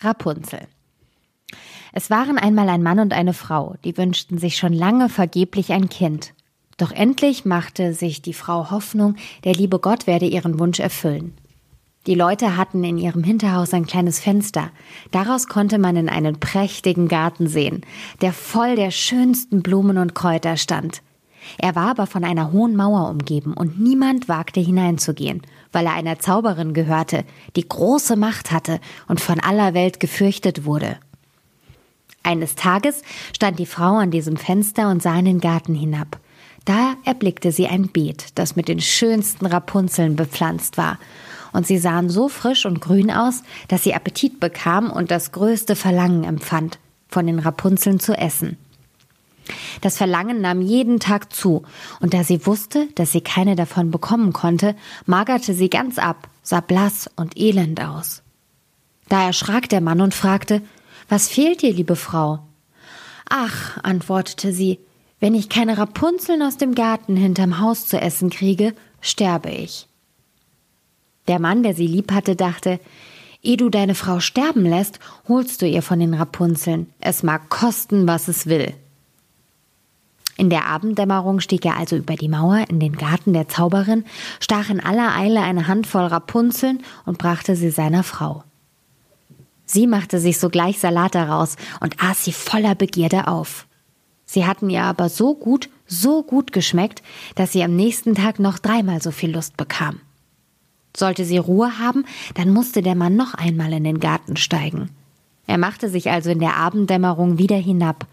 Rapunzel. Es waren einmal ein Mann und eine Frau, die wünschten sich schon lange vergeblich ein Kind. Doch endlich machte sich die Frau Hoffnung, der liebe Gott werde ihren Wunsch erfüllen. Die Leute hatten in ihrem Hinterhaus ein kleines Fenster. Daraus konnte man in einen prächtigen Garten sehen, der voll der schönsten Blumen und Kräuter stand. Er war aber von einer hohen Mauer umgeben und niemand wagte hineinzugehen, weil er einer Zauberin gehörte, die große Macht hatte und von aller Welt gefürchtet wurde. Eines Tages stand die Frau an diesem Fenster und sah in den Garten hinab. Da erblickte sie ein Beet, das mit den schönsten Rapunzeln bepflanzt war, und sie sahen so frisch und grün aus, dass sie Appetit bekam und das größte Verlangen empfand, von den Rapunzeln zu essen. Das Verlangen nahm jeden Tag zu, und da sie wusste, dass sie keine davon bekommen konnte, magerte sie ganz ab, sah blass und elend aus. Da erschrak der Mann und fragte Was fehlt dir, liebe Frau? Ach, antwortete sie, wenn ich keine Rapunzeln aus dem Garten hinterm Haus zu essen kriege, sterbe ich. Der Mann, der sie lieb hatte, dachte, Ehe du deine Frau sterben lässt, holst du ihr von den Rapunzeln. Es mag kosten, was es will. In der Abenddämmerung stieg er also über die Mauer in den Garten der Zauberin, stach in aller Eile eine Handvoll Rapunzeln und brachte sie seiner Frau. Sie machte sich sogleich Salat daraus und aß sie voller Begierde auf. Sie hatten ihr aber so gut, so gut geschmeckt, dass sie am nächsten Tag noch dreimal so viel Lust bekam. Sollte sie Ruhe haben, dann musste der Mann noch einmal in den Garten steigen. Er machte sich also in der Abenddämmerung wieder hinab,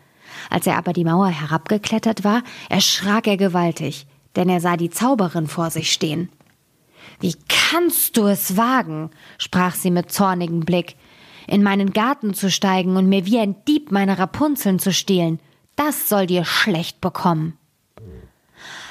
als er aber die Mauer herabgeklettert war, erschrak er gewaltig, denn er sah die Zauberin vor sich stehen. Wie kannst du es wagen, sprach sie mit zornigem Blick, in meinen Garten zu steigen und mir wie ein Dieb meine Rapunzeln zu stehlen. Das soll dir schlecht bekommen.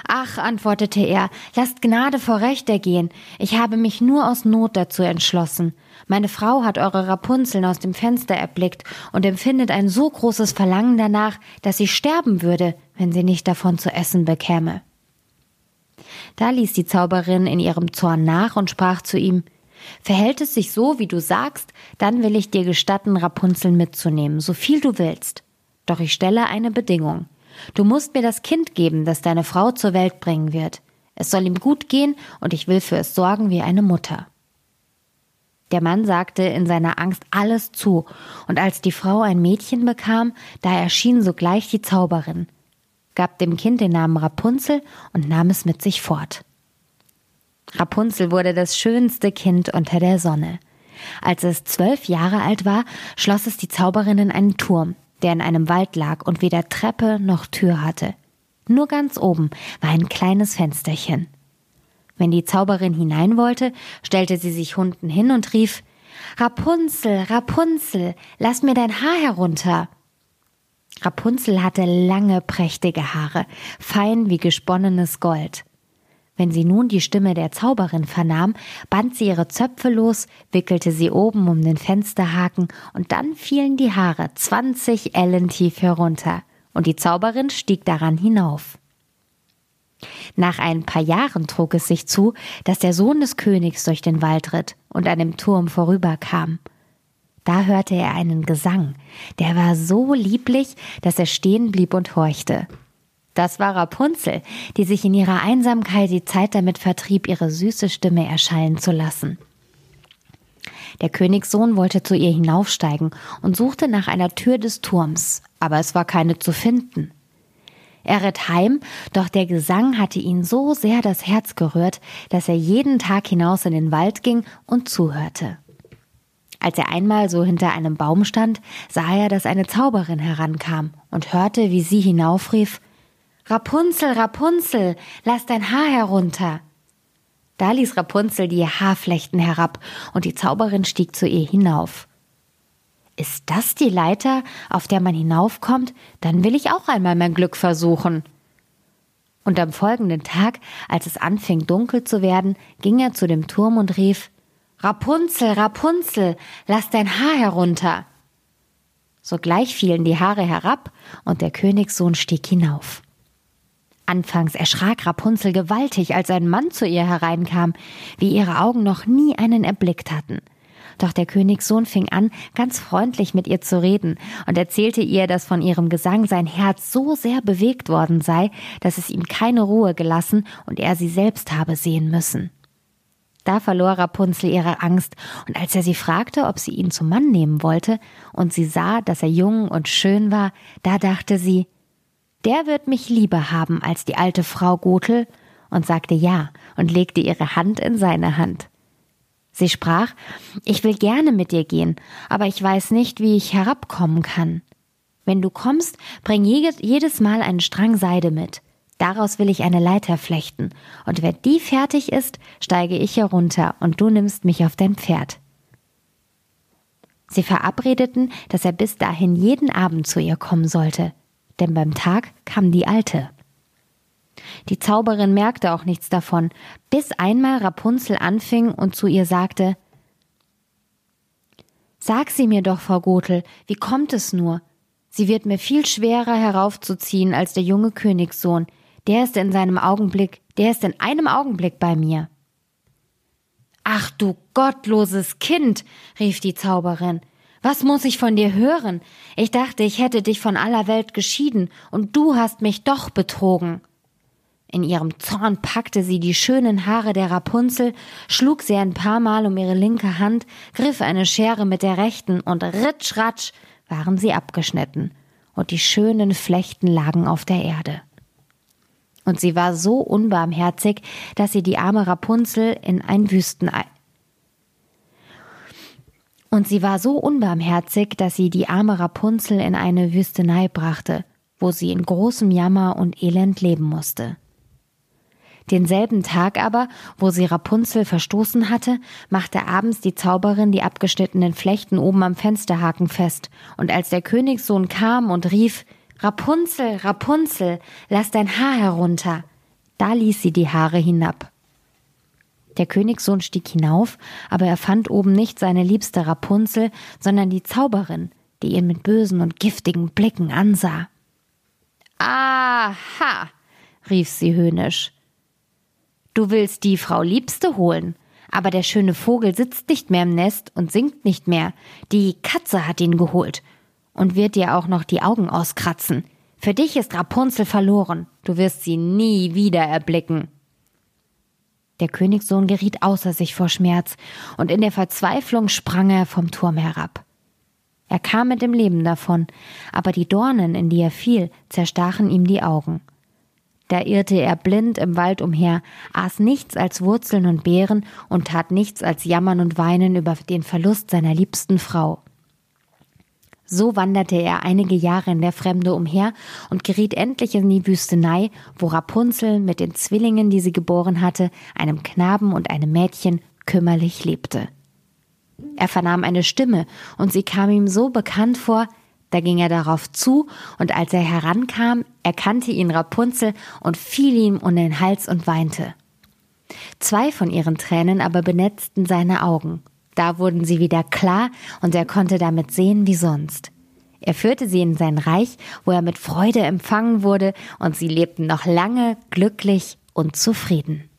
Ach, antwortete er, lasst Gnade vor Recht ergehen. Ich habe mich nur aus Not dazu entschlossen. Meine Frau hat eure Rapunzeln aus dem Fenster erblickt und empfindet ein so großes Verlangen danach, dass sie sterben würde, wenn sie nicht davon zu essen bekäme. Da ließ die Zauberin in ihrem Zorn nach und sprach zu ihm Verhält es sich so, wie du sagst, dann will ich dir gestatten, Rapunzeln mitzunehmen, so viel du willst. Doch ich stelle eine Bedingung. Du musst mir das Kind geben, das deine Frau zur Welt bringen wird. Es soll ihm gut gehen und ich will für es sorgen wie eine Mutter. Der Mann sagte in seiner Angst alles zu, und als die Frau ein Mädchen bekam, da erschien sogleich die Zauberin, gab dem Kind den Namen Rapunzel und nahm es mit sich fort. Rapunzel wurde das schönste Kind unter der Sonne. Als es zwölf Jahre alt war, schloss es die Zauberin in einen Turm, der in einem Wald lag und weder Treppe noch Tür hatte. Nur ganz oben war ein kleines Fensterchen. Wenn die Zauberin hinein wollte, stellte sie sich unten hin und rief Rapunzel, Rapunzel, lass mir dein Haar herunter. Rapunzel hatte lange, prächtige Haare, fein wie gesponnenes Gold. Wenn sie nun die Stimme der Zauberin vernahm, band sie ihre Zöpfe los, wickelte sie oben um den Fensterhaken und dann fielen die Haare zwanzig Ellen tief herunter und die Zauberin stieg daran hinauf. Nach ein paar Jahren trug es sich zu, dass der Sohn des Königs durch den Wald ritt und an dem Turm vorüberkam. Da hörte er einen Gesang, der war so lieblich, dass er stehen blieb und horchte. Das war Rapunzel, die sich in ihrer Einsamkeit die Zeit damit vertrieb, ihre süße Stimme erschallen zu lassen. Der Königssohn wollte zu ihr hinaufsteigen und suchte nach einer Tür des Turms, aber es war keine zu finden. Er ritt heim, doch der Gesang hatte ihn so sehr das Herz gerührt, dass er jeden Tag hinaus in den Wald ging und zuhörte. Als er einmal so hinter einem Baum stand, sah er, dass eine Zauberin herankam und hörte, wie sie hinaufrief Rapunzel, Rapunzel, lass dein Haar herunter. Da ließ Rapunzel die Haarflechten herab, und die Zauberin stieg zu ihr hinauf. Ist das die Leiter, auf der man hinaufkommt? Dann will ich auch einmal mein Glück versuchen. Und am folgenden Tag, als es anfing dunkel zu werden, ging er zu dem Turm und rief Rapunzel, Rapunzel, lass dein Haar herunter. Sogleich fielen die Haare herab, und der Königssohn stieg hinauf. Anfangs erschrak Rapunzel gewaltig, als ein Mann zu ihr hereinkam, wie ihre Augen noch nie einen erblickt hatten. Doch der Königssohn fing an, ganz freundlich mit ihr zu reden und erzählte ihr, dass von ihrem Gesang sein Herz so sehr bewegt worden sei, dass es ihm keine Ruhe gelassen und er sie selbst habe sehen müssen. Da verlor Rapunzel ihre Angst, und als er sie fragte, ob sie ihn zum Mann nehmen wollte, und sie sah, dass er jung und schön war, da dachte sie, der wird mich lieber haben als die alte Frau Gothel, und sagte ja und legte ihre Hand in seine Hand. Sie sprach, ich will gerne mit dir gehen, aber ich weiß nicht, wie ich herabkommen kann. Wenn du kommst, bring jedes Mal einen Strang Seide mit. Daraus will ich eine Leiter flechten, und wenn die fertig ist, steige ich herunter, und du nimmst mich auf dein Pferd. Sie verabredeten, dass er bis dahin jeden Abend zu ihr kommen sollte, denn beim Tag kam die Alte. Die Zauberin merkte auch nichts davon, bis einmal Rapunzel anfing und zu ihr sagte Sag sie mir doch, Frau Gothel, wie kommt es nur? Sie wird mir viel schwerer heraufzuziehen als der junge Königssohn. Der ist in seinem Augenblick, der ist in einem Augenblick bei mir. Ach du gottloses Kind, rief die Zauberin. Was muss ich von dir hören? Ich dachte, ich hätte dich von aller Welt geschieden, und du hast mich doch betrogen. In ihrem Zorn packte sie die schönen Haare der Rapunzel, schlug sie ein paar Mal um ihre linke Hand, griff eine Schere mit der rechten und ritsch ratsch waren sie abgeschnitten, und die schönen Flechten lagen auf der Erde. Und sie war so unbarmherzig, dass sie die arme Rapunzel in ein Wüstenei und sie war so unbarmherzig, dass sie die arme Rapunzel in eine Wüstenei brachte, wo sie in großem Jammer und Elend leben musste. Denselben Tag aber, wo sie Rapunzel verstoßen hatte, machte abends die Zauberin die abgeschnittenen Flechten oben am Fensterhaken fest, und als der Königssohn kam und rief Rapunzel, Rapunzel, lass dein Haar herunter, da ließ sie die Haare hinab. Der Königssohn stieg hinauf, aber er fand oben nicht seine liebste Rapunzel, sondern die Zauberin, die ihn mit bösen und giftigen Blicken ansah. Aha, rief sie höhnisch. Du willst die Frau Liebste holen, aber der schöne Vogel sitzt nicht mehr im Nest und singt nicht mehr. Die Katze hat ihn geholt und wird dir auch noch die Augen auskratzen. Für dich ist Rapunzel verloren. Du wirst sie nie wieder erblicken. Der Königssohn geriet außer sich vor Schmerz, und in der Verzweiflung sprang er vom Turm herab. Er kam mit dem Leben davon, aber die Dornen, in die er fiel, zerstachen ihm die Augen. Da irrte er blind im Wald umher, aß nichts als Wurzeln und Beeren und tat nichts als jammern und weinen über den Verlust seiner liebsten Frau. So wanderte er einige Jahre in der Fremde umher und geriet endlich in die Wüstenei, wo Rapunzel mit den Zwillingen, die sie geboren hatte, einem Knaben und einem Mädchen, kümmerlich lebte. Er vernahm eine Stimme, und sie kam ihm so bekannt vor, da ging er darauf zu, und als er herankam, erkannte ihn Rapunzel und fiel ihm um den Hals und weinte. Zwei von ihren Tränen aber benetzten seine Augen. Da wurden sie wieder klar, und er konnte damit sehen wie sonst. Er führte sie in sein Reich, wo er mit Freude empfangen wurde, und sie lebten noch lange glücklich und zufrieden.